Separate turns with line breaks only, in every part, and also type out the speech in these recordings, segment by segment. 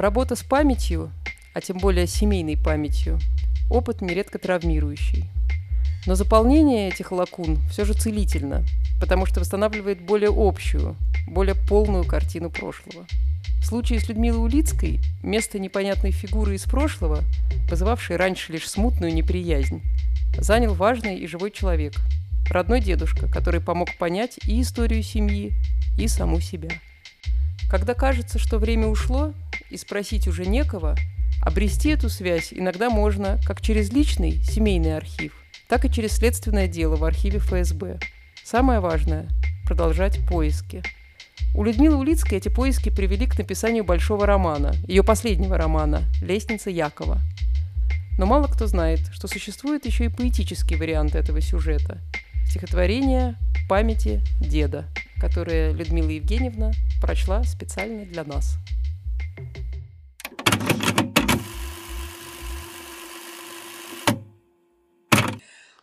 Работа с памятью, а тем более семейной памятью, опыт нередко травмирующий. Но заполнение этих лакун все же целительно, потому что восстанавливает более общую, более полную картину прошлого. В случае с Людмилой Улицкой место непонятной фигуры из прошлого, вызывавшей раньше лишь смутную неприязнь, занял важный и живой человек, родной дедушка, который помог понять и историю семьи, и саму себя. Когда кажется, что время ушло, и спросить уже некого, обрести эту связь иногда можно как через личный семейный архив, так и через следственное дело в архиве ФСБ. Самое важное – продолжать поиски. У Людмилы Улицкой эти поиски привели к написанию большого романа, ее последнего романа «Лестница Якова». Но мало кто знает, что существует еще и поэтический вариант этого сюжета – стихотворение «Памяти деда», которое Людмила Евгеньевна прочла специально для нас.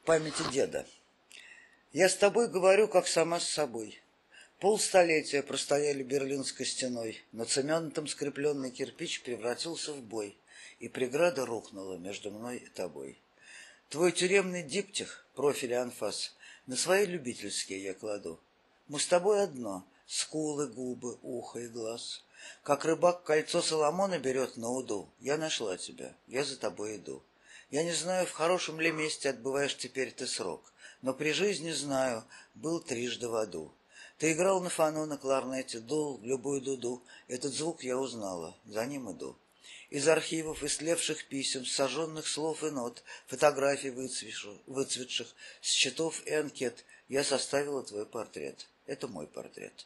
Памяти деда. Я с тобой говорю, как сама с собой. Полстолетия простояли Берлинской стеной, но цементом скрепленный кирпич превратился в бой, и преграда рухнула между мной и тобой. Твой тюремный диптих, профиль анфас, на свои любительские я кладу. Мы с тобой одно — скулы, губы, ухо и глаз. Как рыбак кольцо Соломона берет на уду. Я нашла тебя, я за тобой иду. Я не знаю, в хорошем ли месте отбываешь теперь ты срок, но при жизни знаю, был трижды в аду. Ты играл на фану, на кларнете, дул любую дуду. Этот звук я узнала, за ним иду. Из архивов истлевших писем, сожженных слов и нот, фотографий выцветших, счетов и анкет я составила твой портрет. Это мой портрет.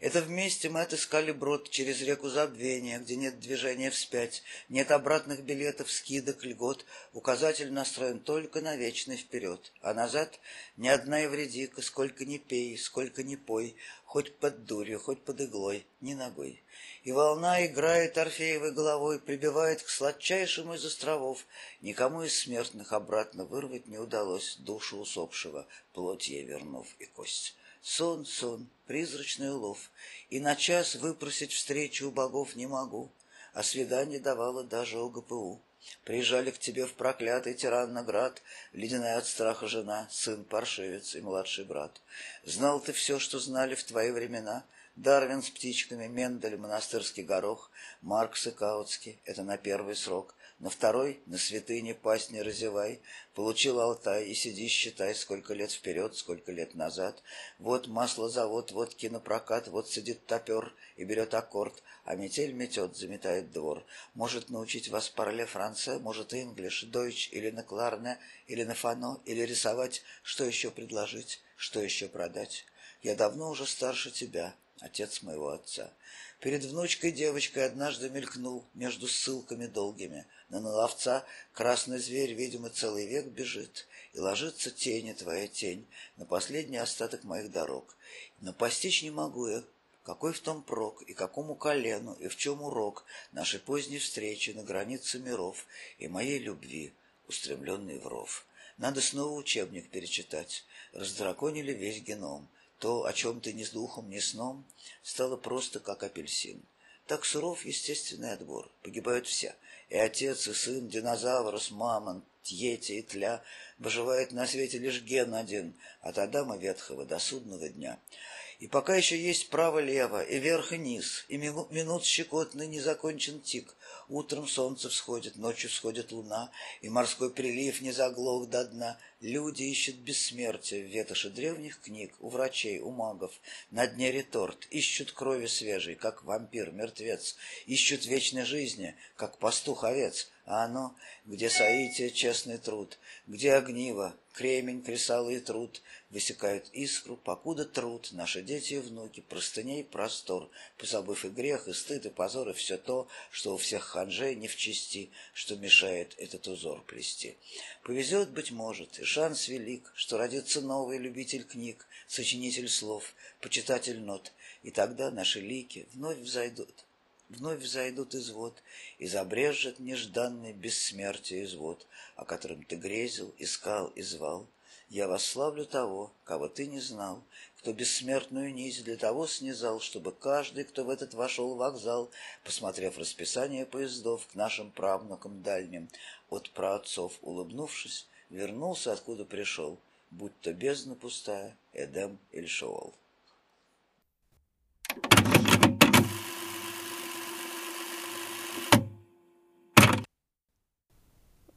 Это вместе мы отыскали брод через реку забвения, где нет движения вспять, нет обратных билетов, скидок, льгот. Указатель настроен только на вечный вперед. А назад ни одна евредика, сколько ни пей, сколько ни пой, хоть под дурью, хоть под иглой, ни ногой. И волна играет Орфеевой головой, прибивает к сладчайшему из островов. Никому из смертных обратно вырвать не удалось душу усопшего, плоть ей вернув и кость. Сон, сон, призрачный улов, И на час выпросить встречу у богов не могу, А свидание давала даже ОГПУ. Приезжали к тебе в проклятый тиранноград, Ледяная от страха жена, сын паршивец и младший брат. Знал ты все, что знали в твои времена, Дарвин с птичками, Мендель, монастырский горох, Маркс и Каутский — это на первый срок, на второй на святыне пасть не разевай. Получил Алтай и сиди считай, сколько лет вперед, сколько лет назад. Вот маслозавод, вот кинопрокат, вот сидит топер и берет аккорд, а метель метет, заметает двор. Может научить вас парле франце, может инглиш, дойч или на кларне, или на фано, или рисовать, что еще предложить, что еще продать. Я давно уже старше тебя, отец моего отца. Перед внучкой девочкой однажды мелькнул между ссылками долгими. На наловца красный зверь, видимо, целый век бежит, И ложится тень, твоя тень, на последний остаток моих дорог. Но постичь не могу я, какой в том прок, и какому колену, и в чем урок нашей поздней встречи на границе миров и моей любви, устремленной в ров. Надо снова учебник перечитать. Раздраконили весь геном. То, о чем ты ни с духом, ни сном, стало просто как апельсин. Так суров естественный отбор. Погибают все. И отец, и сын, динозаврус, мамонт, йети и тля. Выживает на свете лишь ген один, от Адама Ветхого до судного дня. И пока еще есть право-лево, и верх, и низ, и минут щекотный не закончен тик. Утром солнце всходит, ночью всходит луна, и морской прилив не заглох до дна. Люди ищут бессмертие в ветоши древних книг, у врачей, у магов. На дне реторт, ищут крови свежей, как вампир-мертвец. Ищут вечной жизни, как пастух-овец. А оно, где соитие, честный труд, где огниво, кремень, кресалы и труд, высекают искру, покуда труд, наши дети и внуки, простыней простор, позабыв и грех, и стыд, и позор, и все то, что у всех ханжей не в чести, что мешает этот узор плести. Повезет, быть может, и шанс велик, что родится новый любитель книг, сочинитель слов, почитатель нот, и тогда наши лики вновь взойдут вновь взойдут из вод, и забрежет нежданный бессмертие извод, о котором ты грезил, искал и звал. Я восславлю того, кого ты не знал, кто бессмертную нить для того снизал, чтобы каждый, кто в этот вошел вокзал, посмотрев расписание поездов к нашим правнукам дальним, от праотцов улыбнувшись, вернулся, откуда пришел, будь то бездна пустая, Эдем или Шоол.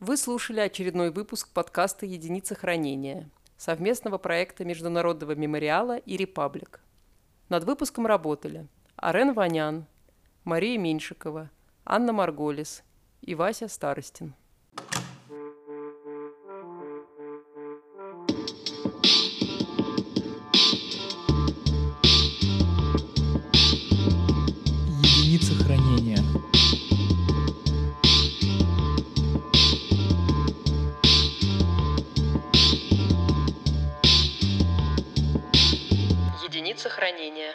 Вы слушали очередной выпуск подкаста «Единица хранения» совместного проекта Международного мемориала и «Репаблик». Над выпуском работали Арен Ванян, Мария Меньшикова, Анна Марголис и Вася Старостин. Единица хранения.